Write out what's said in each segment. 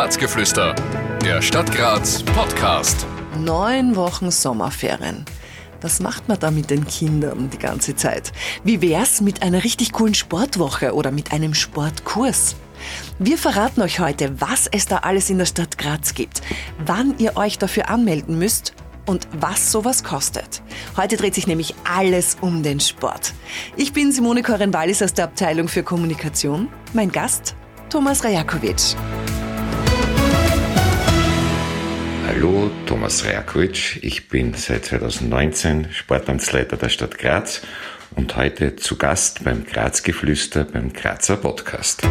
Grazgeflüster, der Stadt Graz Podcast. Neun Wochen Sommerferien. Was macht man da mit den Kindern die ganze Zeit? Wie wär's mit einer richtig coolen Sportwoche oder mit einem Sportkurs? Wir verraten euch heute, was es da alles in der Stadt Graz gibt, wann ihr euch dafür anmelden müsst und was sowas kostet. Heute dreht sich nämlich alles um den Sport. Ich bin Simone Koren-Wallis aus der Abteilung für Kommunikation. Mein Gast Thomas Rajakovic. Hallo, Thomas Rajakovic. Ich bin seit 2019 Sportamtsleiter der Stadt Graz und heute zu Gast beim Grazgeflüster beim Grazer Podcast.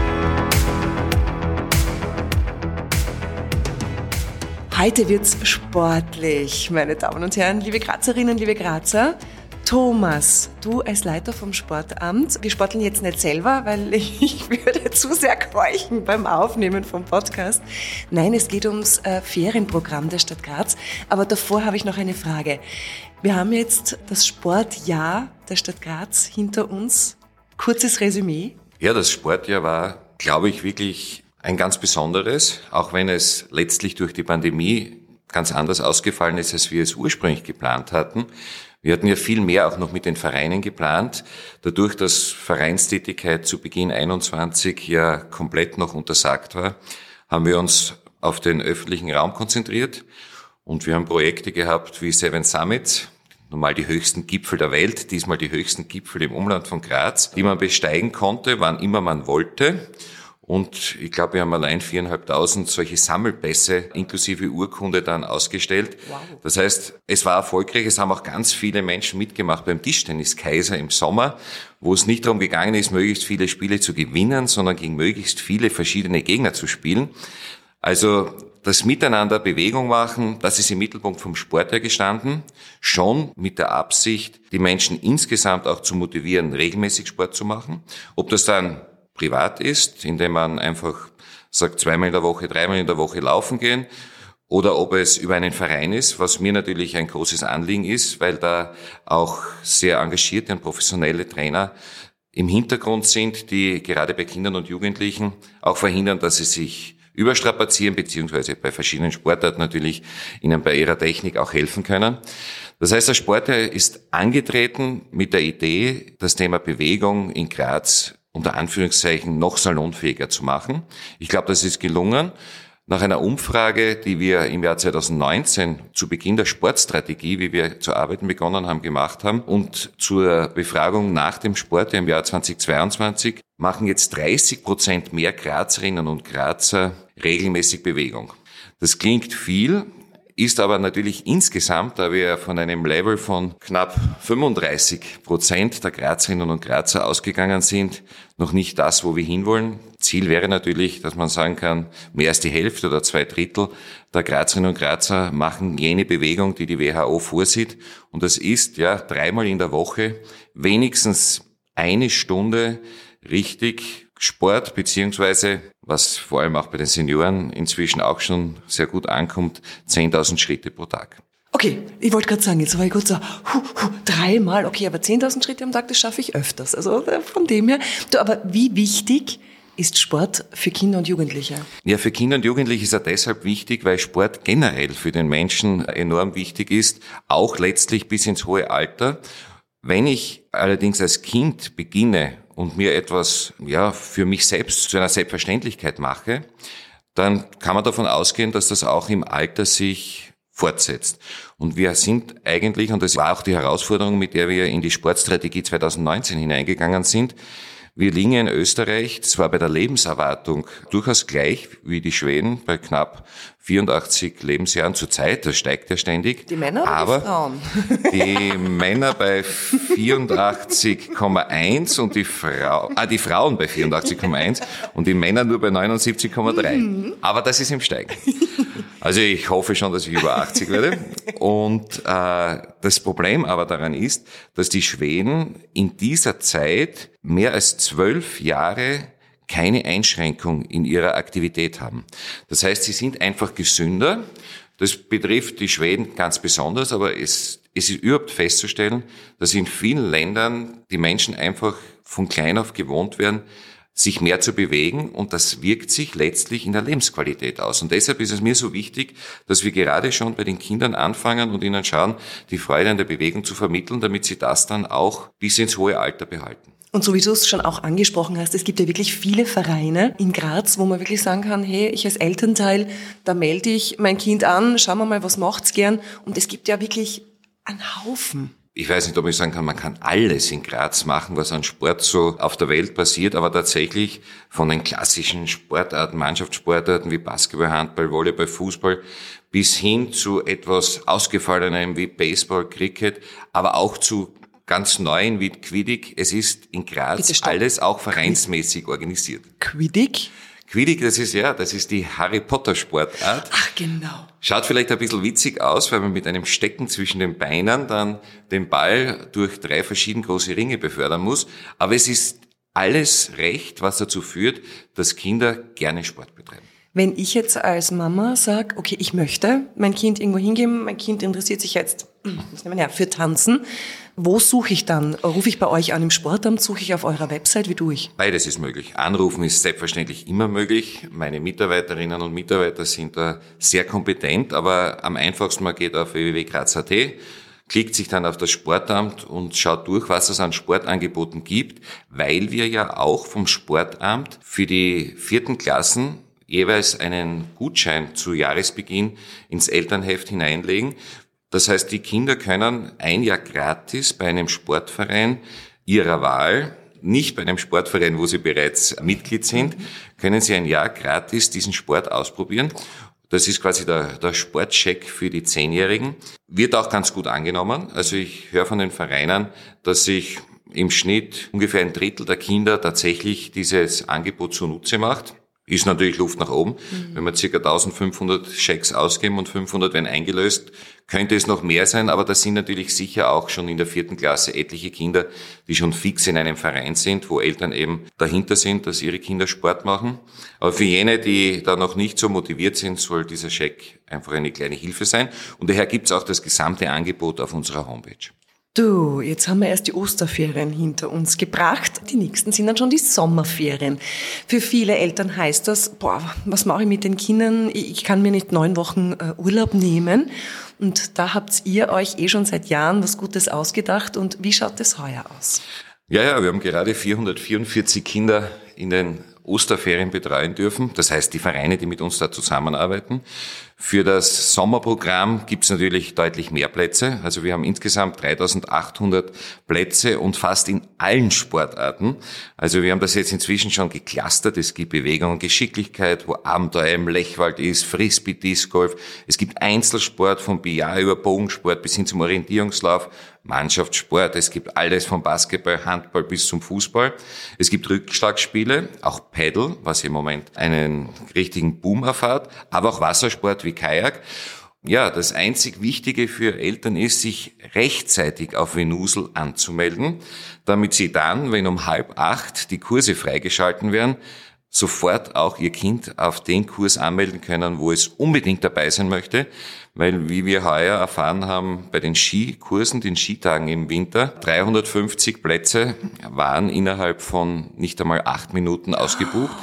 Heute wird's sportlich, meine Damen und Herren, liebe Grazerinnen, liebe Grazer. Thomas, du als Leiter vom Sportamt, wir sporteln jetzt nicht selber, weil ich würde zu sehr keuchen beim Aufnehmen vom Podcast. Nein, es geht ums äh, Ferienprogramm der Stadt Graz. Aber davor habe ich noch eine Frage. Wir haben jetzt das Sportjahr der Stadt Graz hinter uns. Kurzes Resümee. Ja, das Sportjahr war, glaube ich, wirklich ein ganz besonderes, auch wenn es letztlich durch die Pandemie ganz anders ausgefallen ist, als wir es ursprünglich geplant hatten. Wir hatten ja viel mehr auch noch mit den Vereinen geplant. Dadurch, dass Vereinstätigkeit zu Beginn 21 ja komplett noch untersagt war, haben wir uns auf den öffentlichen Raum konzentriert und wir haben Projekte gehabt wie Seven Summits, normal die höchsten Gipfel der Welt, diesmal die höchsten Gipfel im Umland von Graz, die man besteigen konnte, wann immer man wollte. Und ich glaube, wir haben allein viereinhalbtausend solche Sammelpässe inklusive Urkunde dann ausgestellt. Wow. Das heißt, es war erfolgreich. Es haben auch ganz viele Menschen mitgemacht beim Tischtennis Kaiser im Sommer, wo es nicht darum gegangen ist, möglichst viele Spiele zu gewinnen, sondern gegen möglichst viele verschiedene Gegner zu spielen. Also das Miteinander Bewegung machen, das ist im Mittelpunkt vom Sport her gestanden, schon mit der Absicht, die Menschen insgesamt auch zu motivieren, regelmäßig Sport zu machen. Ob das dann privat ist, indem man einfach sagt, zweimal in der Woche, dreimal in der Woche laufen gehen, oder ob es über einen Verein ist, was mir natürlich ein großes Anliegen ist, weil da auch sehr engagierte und professionelle Trainer im Hintergrund sind, die gerade bei Kindern und Jugendlichen auch verhindern, dass sie sich überstrapazieren, beziehungsweise bei verschiedenen Sportarten natürlich ihnen bei ihrer Technik auch helfen können. Das heißt, der Sport ist angetreten mit der Idee, das Thema Bewegung in Graz unter Anführungszeichen noch salonfähiger zu machen. Ich glaube, das ist gelungen. Nach einer Umfrage, die wir im Jahr 2019 zu Beginn der Sportstrategie, wie wir zu arbeiten begonnen haben, gemacht haben und zur Befragung nach dem Sport im Jahr 2022, machen jetzt 30 Prozent mehr Grazerinnen und Grazer regelmäßig Bewegung. Das klingt viel, ist aber natürlich insgesamt, da wir von einem Level von knapp 35 Prozent der Grazerinnen und Grazer ausgegangen sind, noch nicht das, wo wir hinwollen. Ziel wäre natürlich, dass man sagen kann, mehr als die Hälfte oder zwei Drittel der Grazerinnen und Grazer machen jene Bewegung, die die WHO vorsieht. Und das ist ja dreimal in der Woche wenigstens eine Stunde richtig Sport, beziehungsweise, was vor allem auch bei den Senioren inzwischen auch schon sehr gut ankommt, 10.000 Schritte pro Tag. Okay, ich wollte gerade sagen, jetzt war ich kurz so, hu, hu, dreimal, okay, aber 10.000 Schritte am Tag, das schaffe ich öfters. Also äh, von dem her. Du, aber wie wichtig ist Sport für Kinder und Jugendliche? Ja, für Kinder und Jugendliche ist er deshalb wichtig, weil Sport generell für den Menschen enorm wichtig ist, auch letztlich bis ins hohe Alter. Wenn ich allerdings als Kind beginne und mir etwas, ja, für mich selbst zu einer Selbstverständlichkeit mache, dann kann man davon ausgehen, dass das auch im Alter sich fortsetzt. Und wir sind eigentlich, und das war auch die Herausforderung, mit der wir in die Sportstrategie 2019 hineingegangen sind, wir liegen in Österreich zwar bei der Lebenserwartung durchaus gleich wie die Schweden bei knapp 84 Lebensjahren zur Zeit, das steigt ja ständig. Die Männer aber die Frauen? Die Männer bei 84,1 und die, Frau, ah, die Frauen bei 84,1 und die Männer nur bei 79,3. Mhm. Aber das ist im Steigen. Also ich hoffe schon, dass ich über 80 werde. Und äh, das Problem aber daran ist, dass die Schweden in dieser Zeit mehr als zwölf Jahre keine Einschränkung in ihrer Aktivität haben. Das heißt, sie sind einfach gesünder. Das betrifft die Schweden ganz besonders, aber es, es ist überhaupt festzustellen, dass in vielen Ländern die Menschen einfach von klein auf gewohnt werden, sich mehr zu bewegen und das wirkt sich letztlich in der Lebensqualität aus. Und deshalb ist es mir so wichtig, dass wir gerade schon bei den Kindern anfangen und ihnen schauen, die Freude an der Bewegung zu vermitteln, damit sie das dann auch bis ins hohe Alter behalten. Und so wie du es schon auch angesprochen hast, es gibt ja wirklich viele Vereine in Graz, wo man wirklich sagen kann, hey, ich als Elternteil, da melde ich mein Kind an, schauen wir mal, was macht's gern. Und es gibt ja wirklich einen Haufen ich weiß nicht, ob ich sagen kann, man kann alles in Graz machen, was an Sport so auf der Welt passiert, aber tatsächlich von den klassischen Sportarten, Mannschaftssportarten wie Basketball, Handball, Volleyball, Fußball bis hin zu etwas ausgefallenem wie Baseball, Cricket, aber auch zu ganz neuen wie Quidditch. Es ist in Graz alles auch vereinsmäßig organisiert. Quidditch? Quidditch, das ist ja, das ist die Harry Potter Sportart. Ach, genau. Schaut vielleicht ein bisschen witzig aus, weil man mit einem Stecken zwischen den Beinen dann den Ball durch drei verschieden große Ringe befördern muss. Aber es ist alles recht, was dazu führt, dass Kinder gerne Sport betreiben. Wenn ich jetzt als Mama sage, okay, ich möchte mein Kind irgendwo hingeben, mein Kind interessiert sich jetzt, was nehmen wir her, für Tanzen, wo suche ich dann? Rufe ich bei euch an im Sportamt? Suche ich auf eurer Website? Wie tue ich? Beides ist möglich. Anrufen ist selbstverständlich immer möglich. Meine Mitarbeiterinnen und Mitarbeiter sind da sehr kompetent, aber am einfachsten man geht auf www.graz.at, klickt sich dann auf das Sportamt und schaut durch, was es an Sportangeboten gibt, weil wir ja auch vom Sportamt für die vierten Klassen jeweils einen Gutschein zu Jahresbeginn ins Elternheft hineinlegen, das heißt, die Kinder können ein Jahr gratis bei einem Sportverein ihrer Wahl, nicht bei einem Sportverein, wo sie bereits Mitglied sind, können sie ein Jahr gratis diesen Sport ausprobieren. Das ist quasi der, der Sportcheck für die Zehnjährigen. Wird auch ganz gut angenommen. Also ich höre von den Vereinen, dass sich im Schnitt ungefähr ein Drittel der Kinder tatsächlich dieses Angebot zunutze macht. Ist natürlich Luft nach oben. Mhm. Wenn wir ca. 1500 Schecks ausgeben und 500 werden eingelöst, könnte es noch mehr sein, aber das sind natürlich sicher auch schon in der vierten Klasse etliche Kinder, die schon fix in einem Verein sind, wo Eltern eben dahinter sind, dass ihre Kinder Sport machen. Aber für jene, die da noch nicht so motiviert sind, soll dieser Scheck einfach eine kleine Hilfe sein. Und daher gibt es auch das gesamte Angebot auf unserer Homepage. Du, jetzt haben wir erst die Osterferien hinter uns gebracht. Die nächsten sind dann schon die Sommerferien. Für viele Eltern heißt das, boah, was mache ich mit den Kindern? Ich kann mir nicht neun Wochen äh, Urlaub nehmen. Und da habt ihr euch eh schon seit Jahren was Gutes ausgedacht. Und wie schaut es heuer aus? Ja, ja, wir haben gerade 444 Kinder in den Osterferien betreuen dürfen. Das heißt, die Vereine, die mit uns da zusammenarbeiten. Für das Sommerprogramm gibt es natürlich deutlich mehr Plätze. Also wir haben insgesamt 3800 Plätze und fast in allen Sportarten. Also wir haben das jetzt inzwischen schon geclustert. Es gibt Bewegung und Geschicklichkeit, wo Abenteuer im Lechwald ist, Frisbee, Disc Golf. Es gibt Einzelsport von Billard über Bogensport bis hin zum Orientierungslauf, Mannschaftssport. Es gibt alles vom Basketball, Handball bis zum Fußball. Es gibt Rückschlagspiele, auch Paddle, was im Moment einen richtigen Boom erfahrt, aber auch Wassersport wie Kajak. Ja, das einzig Wichtige für Eltern ist, sich rechtzeitig auf Venusel anzumelden, damit sie dann, wenn um halb acht die Kurse freigeschalten werden, sofort auch ihr Kind auf den Kurs anmelden können, wo es unbedingt dabei sein möchte, weil wie wir heuer erfahren haben, bei den Skikursen, den Skitagen im Winter, 350 Plätze waren innerhalb von nicht einmal acht Minuten ausgebucht.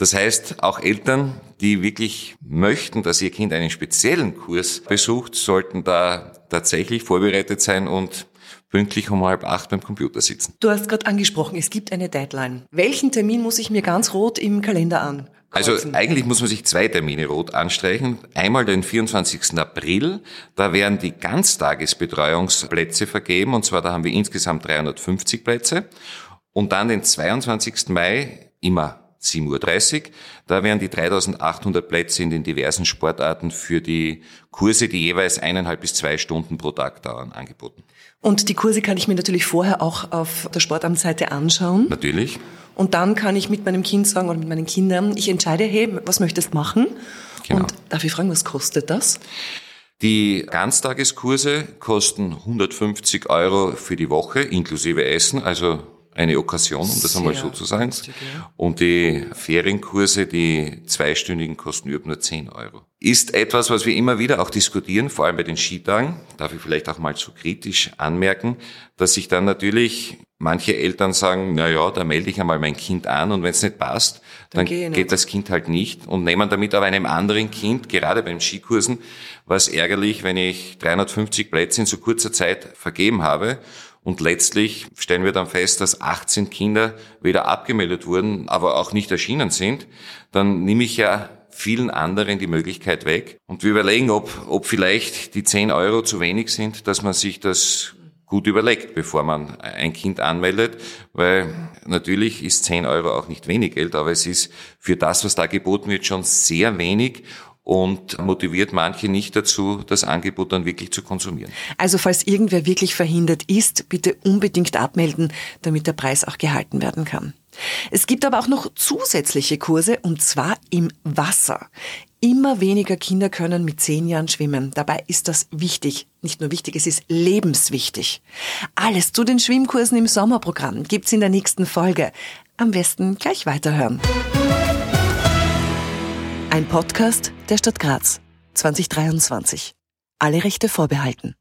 Das heißt, auch Eltern, die wirklich möchten, dass ihr Kind einen speziellen Kurs besucht, sollten da tatsächlich vorbereitet sein und pünktlich um halb acht beim Computer sitzen. Du hast gerade angesprochen, es gibt eine Deadline. Welchen Termin muss ich mir ganz rot im Kalender an? Also eigentlich muss man sich zwei Termine rot anstreichen. Einmal den 24. April, da werden die Ganztagesbetreuungsplätze vergeben und zwar da haben wir insgesamt 350 Plätze. Und dann den 22. Mai, immer 7.30 Uhr. Da werden die 3800 Plätze in den diversen Sportarten für die Kurse, die jeweils eineinhalb bis zwei Stunden pro Tag dauern, angeboten. Und die Kurse kann ich mir natürlich vorher auch auf der Sportamtsseite anschauen. Natürlich. Und dann kann ich mit meinem Kind sagen oder mit meinen Kindern, ich entscheide, hey, was möchtest du machen? Genau. Und darf ich fragen, was kostet das? Die Ganztageskurse kosten 150 Euro für die Woche inklusive Essen, also eine Okkasion, um das einmal so zu sagen. Und die Ferienkurse, die zweistündigen, kosten über nur 10 Euro. Ist etwas, was wir immer wieder auch diskutieren, vor allem bei den Skitagen. Darf ich vielleicht auch mal so kritisch anmerken, dass sich dann natürlich manche Eltern sagen, na ja, da melde ich einmal mein Kind an und wenn es nicht passt, dann, dann geht das Kind halt nicht und nehmen damit aber einem anderen Kind, gerade beim Skikursen, was ärgerlich, wenn ich 350 Plätze in so kurzer Zeit vergeben habe und letztlich stellen wir dann fest, dass 18 Kinder weder abgemeldet wurden, aber auch nicht erschienen sind. Dann nehme ich ja vielen anderen die Möglichkeit weg. Und wir überlegen, ob, ob vielleicht die 10 Euro zu wenig sind, dass man sich das gut überlegt, bevor man ein Kind anmeldet, weil natürlich ist 10 Euro auch nicht wenig Geld, aber es ist für das, was da geboten wird, schon sehr wenig und motiviert manche nicht dazu, das Angebot dann wirklich zu konsumieren. Also falls irgendwer wirklich verhindert ist, bitte unbedingt abmelden, damit der Preis auch gehalten werden kann. Es gibt aber auch noch zusätzliche Kurse und zwar im Wasser. Immer weniger Kinder können mit zehn Jahren schwimmen. Dabei ist das wichtig. Nicht nur wichtig, es ist lebenswichtig. Alles zu den Schwimmkursen im Sommerprogramm gibt's in der nächsten Folge. Am besten gleich weiterhören. Ein Podcast der Stadt Graz 2023. Alle Rechte vorbehalten.